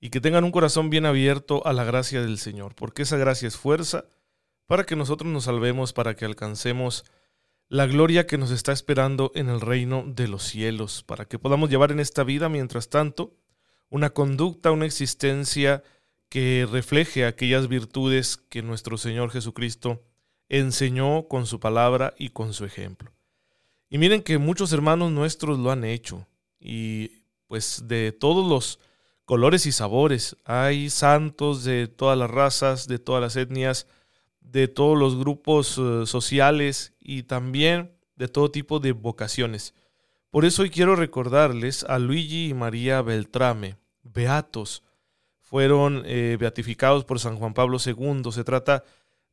y que tengan un corazón bien abierto a la gracia del Señor, porque esa gracia es fuerza para que nosotros nos salvemos, para que alcancemos la gloria que nos está esperando en el reino de los cielos, para que podamos llevar en esta vida, mientras tanto, una conducta, una existencia que refleje aquellas virtudes que nuestro Señor Jesucristo enseñó con su palabra y con su ejemplo. Y miren que muchos hermanos nuestros lo han hecho, y pues de todos los colores y sabores. Hay santos de todas las razas, de todas las etnias, de todos los grupos eh, sociales y también de todo tipo de vocaciones. Por eso hoy quiero recordarles a Luigi y María Beltrame, beatos. Fueron eh, beatificados por San Juan Pablo II. Se trata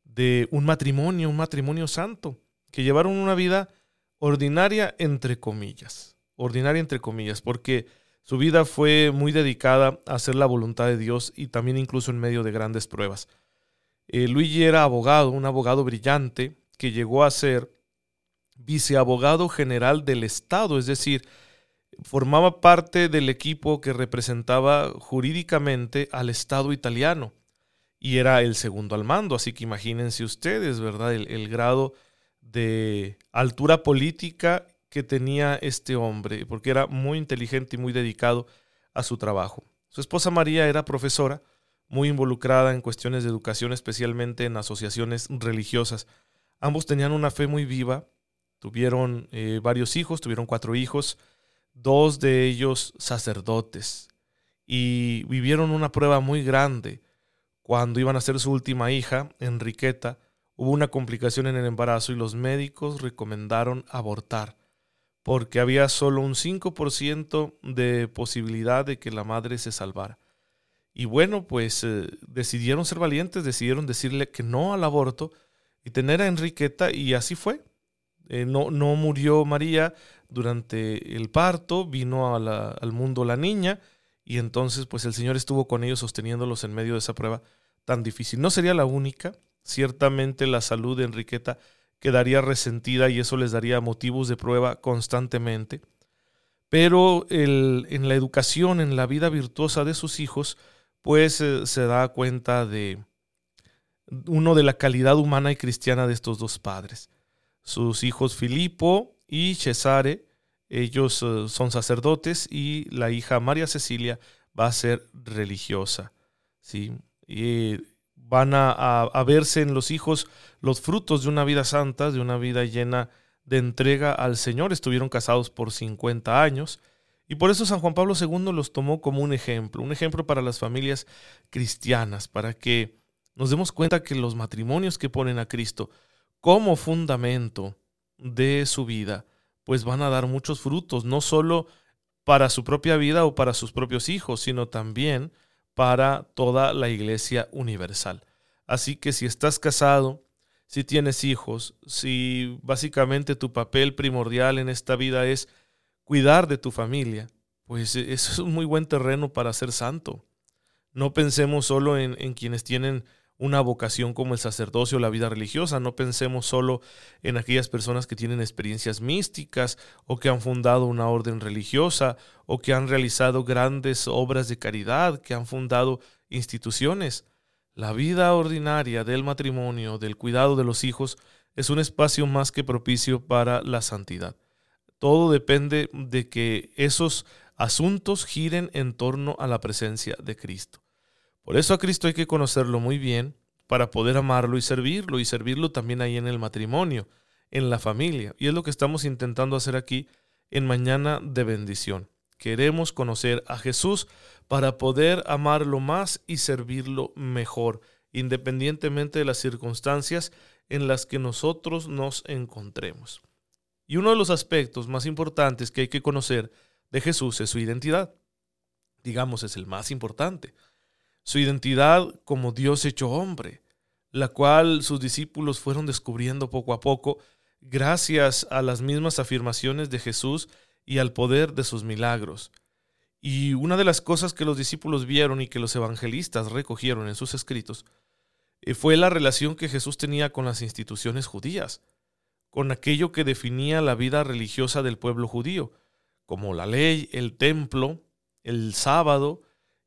de un matrimonio, un matrimonio santo, que llevaron una vida ordinaria entre comillas. Ordinaria entre comillas, porque su vida fue muy dedicada a hacer la voluntad de Dios y también incluso en medio de grandes pruebas. Eh, Luigi era abogado, un abogado brillante que llegó a ser viceabogado general del Estado, es decir, formaba parte del equipo que representaba jurídicamente al Estado italiano y era el segundo al mando, así que imagínense ustedes, ¿verdad? El, el grado de altura política que tenía este hombre, porque era muy inteligente y muy dedicado a su trabajo. Su esposa María era profesora, muy involucrada en cuestiones de educación, especialmente en asociaciones religiosas. Ambos tenían una fe muy viva, tuvieron eh, varios hijos, tuvieron cuatro hijos, dos de ellos sacerdotes, y vivieron una prueba muy grande. Cuando iban a ser su última hija, Enriqueta, hubo una complicación en el embarazo y los médicos recomendaron abortar porque había solo un 5% de posibilidad de que la madre se salvara. Y bueno, pues eh, decidieron ser valientes, decidieron decirle que no al aborto y tener a Enriqueta y así fue. Eh, no, no, murió María durante el parto, vino al mundo la niña y entonces pues el Señor estuvo con ellos sosteniéndolos en medio de esa prueba tan difícil. No sería la única, ciertamente la salud de Enriqueta quedaría resentida y eso les daría motivos de prueba constantemente. Pero en la educación, en la vida virtuosa de sus hijos, pues eh, se da cuenta de uno de la calidad humana y cristiana de estos dos padres. Sus hijos Filipo y Cesare, ellos eh, son sacerdotes y la hija María Cecilia va a ser religiosa. ¿sí? Y van a, verse en los hijos los frutos de una vida santa, de una vida llena de entrega al Señor. Estuvieron casados por 50 años y por eso San Juan Pablo II los tomó como un ejemplo, un ejemplo para las familias cristianas, para que nos demos cuenta que los matrimonios que ponen a Cristo como fundamento de su vida, pues van a dar muchos frutos, no solo para su propia vida o para sus propios hijos, sino también para toda la iglesia universal. Así que si estás casado, si tienes hijos, si básicamente tu papel primordial en esta vida es cuidar de tu familia, pues e, eso es un muy buen terreno para ser santo. No pensemos solo en, en quienes tienen una vocación como el sacerdocio o la vida religiosa. No pensemos solo en aquellas personas que tienen experiencias místicas o que han fundado una orden religiosa o que han realizado grandes obras de caridad, que han fundado instituciones. La vida ordinaria del matrimonio, del cuidado de los hijos, es un espacio más que propicio para la santidad. Todo depende de que esos asuntos giren en torno a la presencia de Cristo. Por eso a Cristo hay que conocerlo muy bien para poder amarlo y servirlo, y servirlo también ahí en el matrimonio, en la familia. Y es lo que estamos intentando hacer aquí en Mañana de Bendición. Queremos conocer a Jesús para poder amarlo más y servirlo mejor, independientemente de las circunstancias en las que nosotros nos encontremos. Y uno de los aspectos más importantes que hay que conocer de Jesús es su identidad. Digamos, es el más importante. Su identidad como Dios hecho hombre, la cual sus discípulos fueron descubriendo poco a poco gracias a las mismas afirmaciones de Jesús y al poder de sus milagros. Y una de las cosas que los discípulos vieron y que los evangelistas recogieron en sus escritos eh, fue la relación que Jesús tenía con las instituciones judías, con aquello que definía la vida religiosa del pueblo judío, como la ley, el templo, el sábado,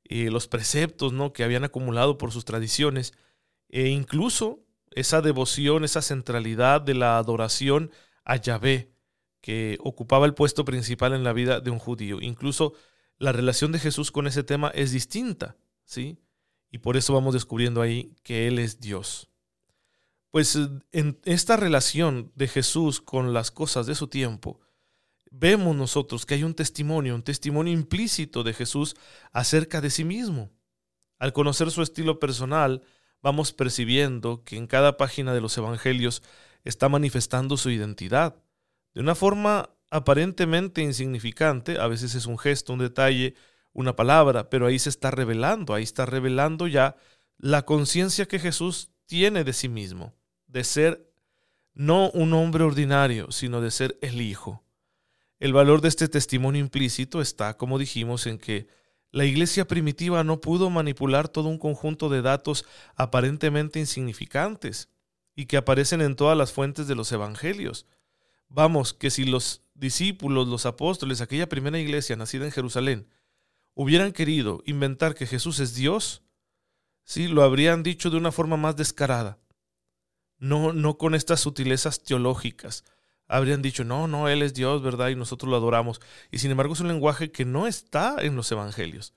eh, los preceptos ¿no? que habían acumulado por sus tradiciones, e incluso esa devoción, esa centralidad de la adoración a Yahvé, que ocupaba el puesto principal en la vida de un judío. Incluso la relación de Jesús con ese tema es distinta, ¿sí? Y por eso vamos descubriendo ahí que Él es Dios. Pues en esta relación de Jesús con las cosas de su tiempo, vemos nosotros que hay un testimonio, un testimonio implícito de Jesús acerca de sí mismo. Al conocer su estilo personal, vamos percibiendo que en cada página de los Evangelios está manifestando su identidad. De una forma aparentemente insignificante, a veces es un gesto, un detalle, una palabra, pero ahí se está revelando, ahí está revelando ya la conciencia que Jesús tiene de sí mismo, de ser no un hombre ordinario, sino de ser el Hijo. El valor de este testimonio implícito está, como dijimos, en que la iglesia primitiva no pudo manipular todo un conjunto de datos aparentemente insignificantes y que aparecen en todas las fuentes de los evangelios. Vamos, que si los discípulos, los apóstoles, aquella primera iglesia nacida en Jerusalén, hubieran querido inventar que Jesús es Dios, sí, lo habrían dicho de una forma más descarada. No, no con estas sutilezas teológicas, habrían dicho, no, no, Él es Dios, ¿verdad? Y nosotros lo adoramos. Y sin embargo es un lenguaje que no está en los evangelios.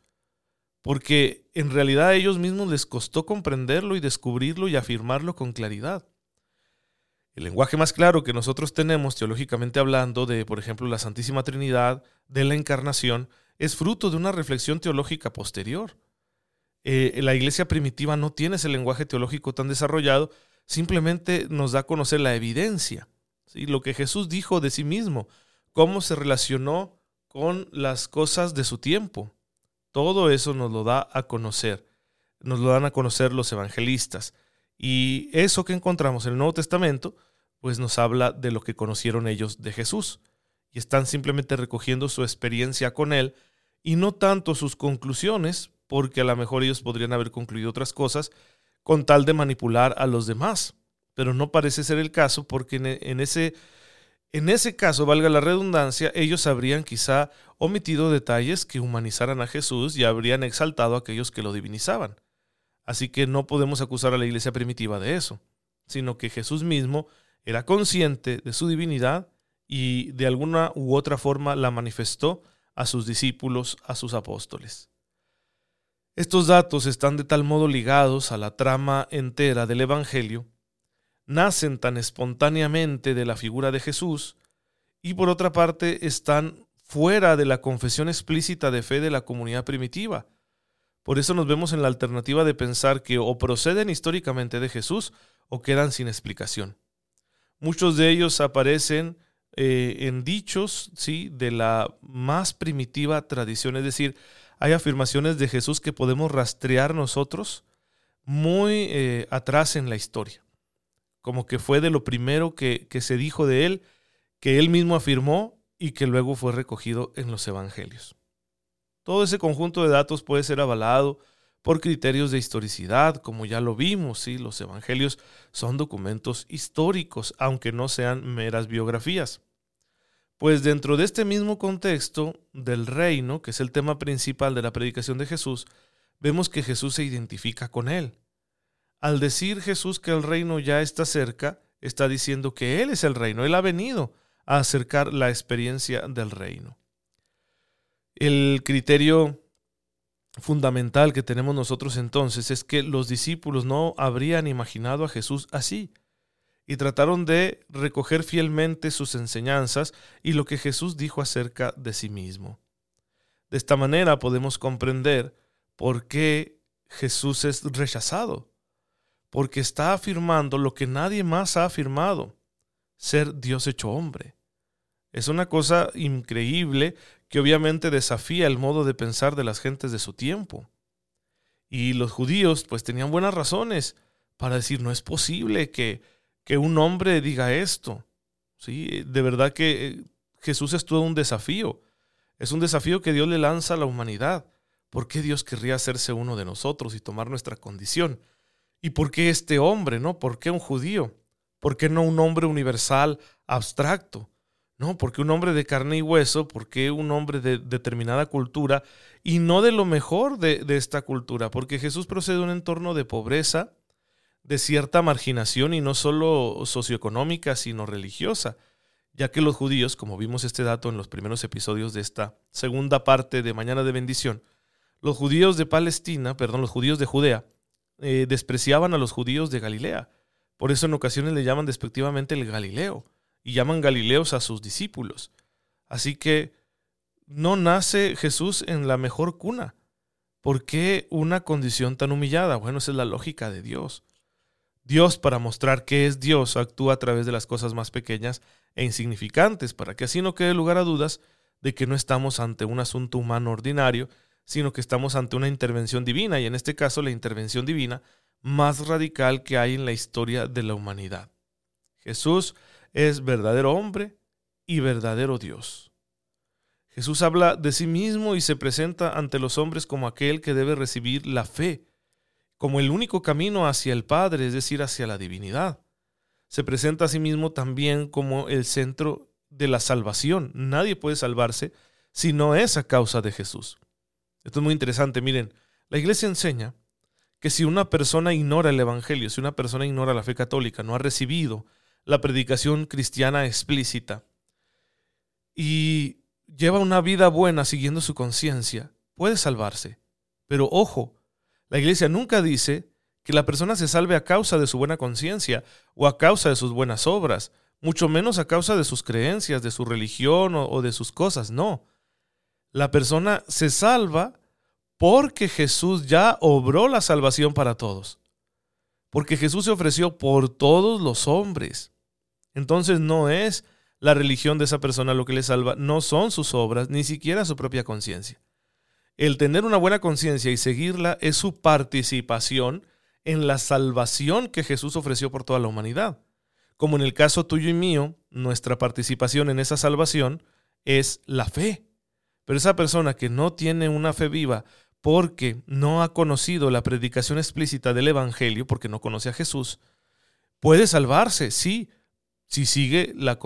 Porque en realidad a ellos mismos les costó comprenderlo y descubrirlo y afirmarlo con claridad. El lenguaje más claro que nosotros tenemos teológicamente hablando de, por ejemplo, la Santísima Trinidad, de la Encarnación, es fruto de una reflexión teológica posterior. Eh, la iglesia primitiva no tiene ese lenguaje teológico tan desarrollado, simplemente nos da a conocer la evidencia lo que Jesús dijo de sí mismo, cómo se relacionó con las cosas de su tiempo. Todo eso nos lo da a conocer, nos lo dan a conocer los evangelistas. Y eso que encontramos en el Nuevo Testamento, pues nos habla de lo que conocieron ellos de Jesús. Y están simplemente recogiendo su experiencia con Él y no tanto sus conclusiones, porque a lo mejor ellos podrían haber concluido otras cosas, con tal de manipular a los demás pero no parece ser el caso porque en, ese, en ese caso, valga la redundancia, ellos habrían quizá omitido detalles que humanizaran a Jesús y habrían exaltado a aquellos que lo divinizaban. Así que no podemos acusar a la iglesia primitiva de eso, sino que Jesús mismo era consciente de su divinidad y de alguna u otra forma la manifestó a sus discípulos, a sus apóstoles. Estos datos están de tal modo ligados a la trama entera del Evangelio nacen tan espontáneamente de la figura de Jesús y por otra parte están fuera de la confesión explícita de fe de la comunidad primitiva. Por eso nos vemos en la alternativa de pensar que o proceden históricamente de Jesús o quedan sin explicación. Muchos de ellos aparecen eh, en dichos ¿sí? de la más primitiva tradición, es decir, hay afirmaciones de Jesús que podemos rastrear nosotros muy eh, atrás en la historia como que fue de lo primero que, se dijo de él, que él mismo afirmó y que luego fue recogido en los evangelios. Todo ese conjunto de datos puede ser avalado por criterios de historicidad, como ya lo vimos, ¿sí? los evangelios son documentos históricos, aunque no sean meras biografías. Pues dentro de este mismo contexto del reino, que es el tema principal de la predicación de Jesús, vemos que Jesús se identifica con él. Al decir Jesús que el reino ya está cerca, está diciendo que Él es el reino, Él ha venido a acercar la experiencia del reino. El criterio fundamental que tenemos nosotros entonces es que los discípulos no habrían imaginado a Jesús así y trataron de recoger fielmente sus enseñanzas y lo que Jesús dijo acerca de sí mismo. De esta manera podemos comprender por qué Jesús es rechazado porque está afirmando lo que nadie más ha afirmado, ser Dios hecho hombre. Es una cosa increíble que obviamente desafía el modo de pensar de las gentes de su tiempo. Y los judíos pues tenían buenas razones para decir, no es posible que, que un hombre diga esto. ¿Sí? De verdad que eh, Jesús es todo un desafío. Es un desafío que Dios le lanza a la humanidad. ¿Por qué Dios querría hacerse uno de nosotros y tomar nuestra condición? ¿Y por qué este hombre, no? ¿Por qué un judío? ¿Por qué no un hombre universal, abstracto? No, porque un hombre de carne y hueso, porque un hombre de determinada cultura y no de lo mejor de, de esta cultura, porque Jesús procede de un entorno de pobreza, de cierta marginación y no solo socioeconómica, sino religiosa, ya que los judíos, como vimos este dato en los primeros episodios de esta segunda parte de Mañana de Bendición, los judíos de Palestina, perdón, los judíos de Judea, eh, despreciaban a los judíos de Galilea. Por eso en ocasiones le llaman despectivamente el Galileo y llaman Galileos a sus discípulos. Así que no nace Jesús en la mejor cuna. ¿Por qué una condición tan humillada? Bueno, esa es la lógica de Dios. Dios, para mostrar que es Dios, actúa a través de las cosas más pequeñas e insignificantes, para que así no quede lugar a dudas de que no estamos ante un asunto humano ordinario, sino que estamos ante una intervención divina, y en este caso la intervención divina más radical que hay en la historia de la humanidad. Jesús es verdadero hombre y verdadero Dios. Jesús habla de sí mismo y se presenta ante los hombres como aquel que debe recibir la fe, como el único camino hacia el Padre, es decir, hacia la divinidad. Se presenta a sí mismo también como el centro de la salvación. Nadie puede salvarse si no es a causa de Jesús. Esto es muy interesante. Miren, la iglesia enseña que si una persona ignora el Evangelio, si una persona ignora la fe católica, no ha recibido la predicación cristiana explícita y lleva una vida buena siguiendo su conciencia, puede salvarse. Pero ojo, la iglesia nunca dice que la persona se salve a causa de su buena conciencia o a causa de sus buenas obras, mucho menos a causa de sus creencias, de su religión o, o de sus cosas, no. La persona se salva porque Jesús ya obró la salvación para todos. Porque Jesús se ofreció por todos los hombres. Entonces no es la religión de esa persona lo que le salva, no son sus obras, ni siquiera su propia conciencia. El tener una buena conciencia y seguirla es su participación en la salvación que Jesús ofreció por toda la humanidad. Como en el caso tuyo y mío, nuestra participación en esa salvación es la fe. Pero esa persona que no tiene una fe viva porque no ha conocido la predicación explícita del Evangelio, porque no conoce a Jesús, puede salvarse, sí, si sigue la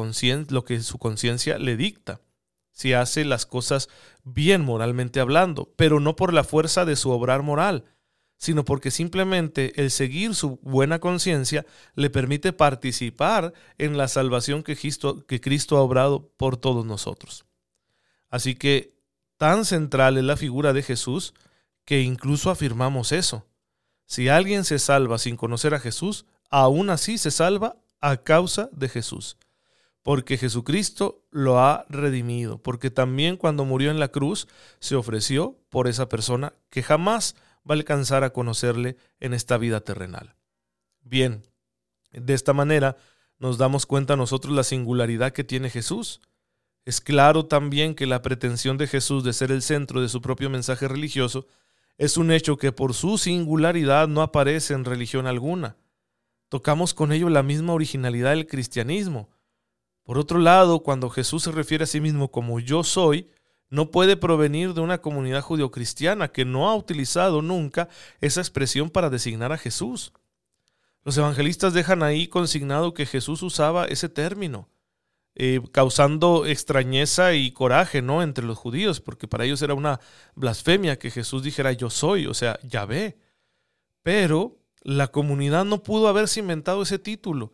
lo que su conciencia le dicta, si hace las cosas bien moralmente hablando, pero no por la fuerza de su obrar moral, sino porque simplemente el seguir su buena conciencia le permite participar en la salvación que Cristo, que Cristo ha obrado por todos nosotros. Así que Tan central es la figura de Jesús que incluso afirmamos eso. Si alguien se salva sin conocer a Jesús, aún así se salva a causa de Jesús. Porque Jesucristo lo ha redimido, porque también cuando murió en la cruz se ofreció por esa persona que jamás va a alcanzar a conocerle en esta vida terrenal. Bien, de esta manera nos damos cuenta nosotros la singularidad que tiene Jesús es claro también que la pretensión de Jesús de ser el centro de su propio mensaje religioso es un hecho que por su singularidad no aparece en religión alguna. Tocamos con ello la misma originalidad del cristianismo. Por otro lado, cuando Jesús se refiere a sí mismo como yo soy, no puede provenir de una comunidad judio-cristiana que no ha utilizado nunca esa expresión para designar a Jesús. Los evangelistas dejan ahí consignado que Jesús usaba ese término. Eh, causando extrañeza y coraje, ¿no? Entre los judíos, porque para ellos era una blasfemia que Jesús dijera yo soy, o sea, Yahvé. Pero la comunidad no pudo haberse inventado ese título,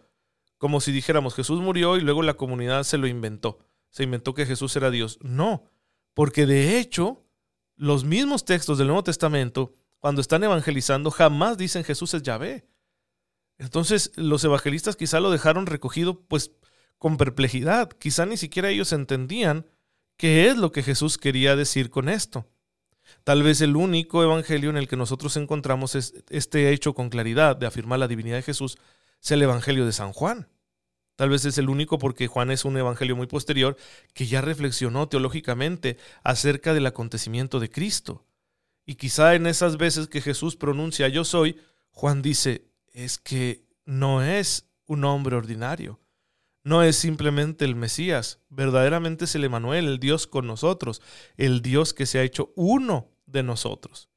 como si dijéramos Jesús murió y luego la comunidad se lo inventó, se inventó que Jesús era Dios. No, porque de hecho, los mismos textos del Nuevo Testamento, cuando están evangelizando, jamás dicen Jesús es Yahvé. Entonces, los evangelistas quizá lo dejaron recogido, pues con perplejidad. Quizá ni siquiera ellos entendían qué es lo que Jesús quería decir con esto. Tal vez el único evangelio en el que nosotros encontramos este hecho con claridad de afirmar la divinidad de Jesús es el evangelio de San Juan. Tal vez es el único porque Juan es un evangelio muy posterior que ya reflexionó teológicamente acerca del acontecimiento de Cristo. Y quizá en esas veces que Jesús pronuncia yo soy, Juan dice, es que no es un hombre ordinario, no es simplemente el Mesías, verdaderamente es el Emanuel, el Dios con nosotros, el Dios que se ha hecho uno de nosotros.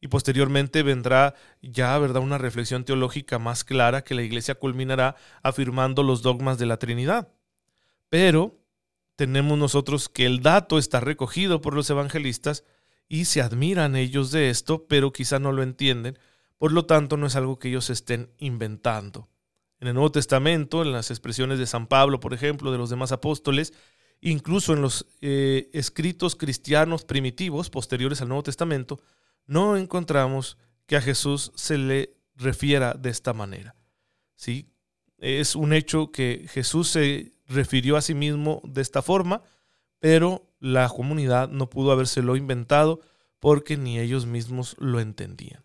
Y posteriormente vendrá ya, ¿verdad?, una reflexión teológica más clara que la iglesia culminará afirmando los dogmas de la Trinidad. Pero tenemos nosotros que el dato está recogido por los evangelistas y se admiran ellos de esto, pero quizá no lo entienden, por lo tanto no es algo que ellos estén inventando. En el Nuevo Testamento, en las expresiones de San Pablo, por ejemplo, de los demás apóstoles, incluso en los eh, escritos cristianos primitivos posteriores al Nuevo Testamento, no encontramos que a Jesús se le refiera de esta manera. ¿Sí? Es un hecho que Jesús se refirió a sí mismo de esta forma, pero la comunidad no pudo habérselo inventado porque ni ellos mismos lo entendían.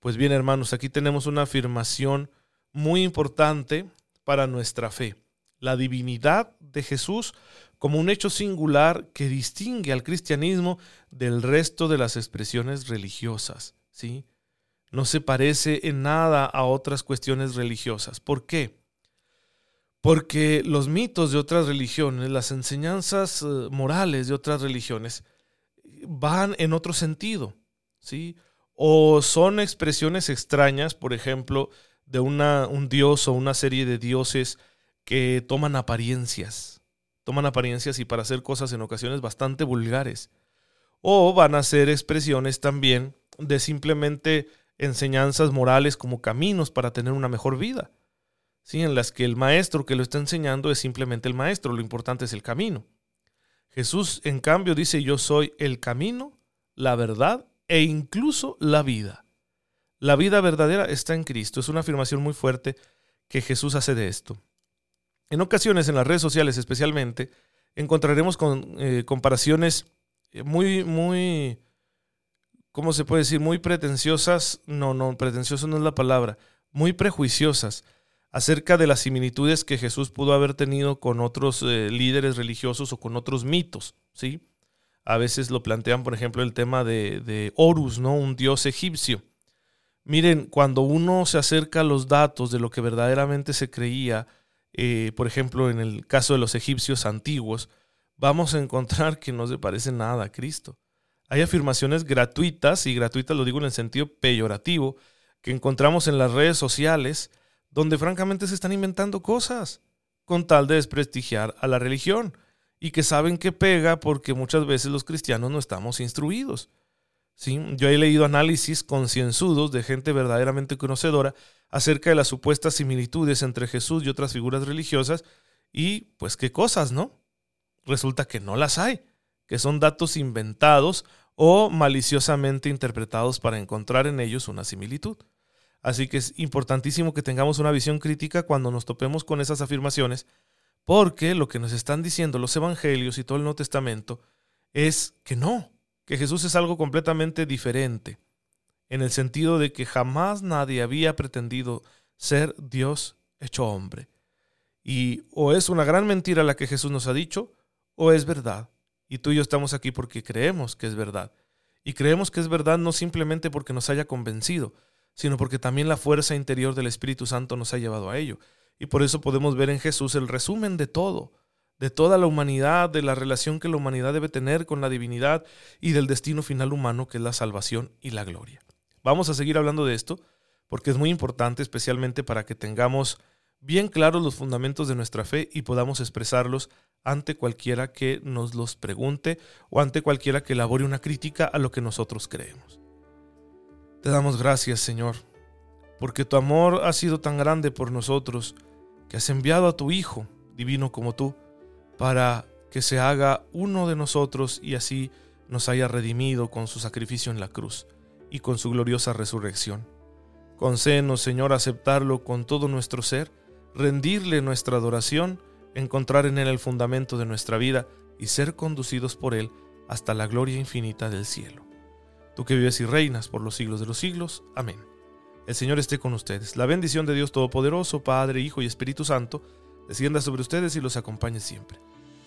Pues bien, hermanos, aquí tenemos una afirmación muy importante para nuestra fe. La divinidad de Jesús como un hecho singular que distingue al cristianismo del resto de las expresiones religiosas. ¿sí? No se parece en nada a otras cuestiones religiosas. ¿Por qué? Porque los mitos de otras religiones, las enseñanzas eh, morales de otras religiones, van en otro sentido. ¿sí? O son expresiones extrañas, por ejemplo, de una, un dios o una serie de dioses que toman apariencias toman apariencias y para hacer cosas en ocasiones bastante vulgares. O van a ser expresiones también de simplemente enseñanzas morales como caminos para tener una mejor vida. ¿sí? En las que el maestro que lo está enseñando es simplemente el maestro, lo importante es el camino. Jesús, en cambio, dice, yo soy el camino, la verdad e incluso la vida. La vida verdadera está en Cristo. Es una afirmación muy fuerte que Jesús hace de esto. En ocasiones, en las redes sociales especialmente, encontraremos con, eh, comparaciones muy, muy, ¿cómo se puede decir? Muy pretenciosas, no, no, pretencioso no es la palabra, muy prejuiciosas acerca de las similitudes que Jesús pudo haber tenido con otros eh, líderes religiosos o con otros mitos, ¿sí? A veces lo plantean, por ejemplo, el tema de, de Horus, ¿no? Un dios egipcio. Miren, cuando uno se acerca a los datos de lo que verdaderamente se creía, eh, por ejemplo, en el caso de los egipcios antiguos, vamos a encontrar que no se parece nada a Cristo. Hay afirmaciones gratuitas, y gratuitas lo digo en el sentido peyorativo, que encontramos en las redes sociales, donde francamente se están inventando cosas con tal de desprestigiar a la religión y que saben que pega porque muchas veces los cristianos no estamos instruidos. ¿Sí? Yo he leído análisis concienzudos de gente verdaderamente conocedora acerca de las supuestas similitudes entre Jesús y otras figuras religiosas y pues qué cosas, ¿no? Resulta que no las hay, que son datos inventados o maliciosamente interpretados para encontrar en ellos una similitud. Así que es importantísimo que tengamos una visión crítica cuando nos topemos con esas afirmaciones, porque lo que nos están diciendo los evangelios y todo el Nuevo Testamento es que no, que Jesús es algo completamente diferente en el sentido de que jamás nadie había pretendido ser Dios hecho hombre. Y o es una gran mentira la que Jesús nos ha dicho, o es verdad. Y tú y yo estamos aquí porque creemos que es verdad. Y creemos que es verdad no simplemente porque nos haya convencido, sino porque también la fuerza interior del Espíritu Santo nos ha llevado a ello. Y por eso podemos ver en Jesús el resumen de todo, de toda la humanidad, de la relación que la humanidad debe tener con la divinidad y del destino final humano que es la salvación y la gloria. Vamos a seguir hablando de esto porque es muy importante, especialmente para que tengamos bien claros los fundamentos de nuestra fe y podamos expresarlos ante cualquiera que nos los pregunte o ante cualquiera que elabore una crítica a lo que nosotros creemos. Te damos gracias, Señor, porque tu amor ha sido tan grande por nosotros que has enviado a tu Hijo, divino como tú, para que se haga uno de nosotros y así nos haya redimido con su sacrificio en la cruz y con su gloriosa resurrección. Concédenos, Señor, aceptarlo con todo nuestro ser, rendirle nuestra adoración, encontrar en Él el fundamento de nuestra vida y ser conducidos por Él hasta la gloria infinita del cielo. Tú que vives y reinas por los siglos de los siglos. Amén. El Señor esté con ustedes. La bendición de Dios Todopoderoso, Padre, Hijo y Espíritu Santo, descienda sobre ustedes y los acompañe siempre.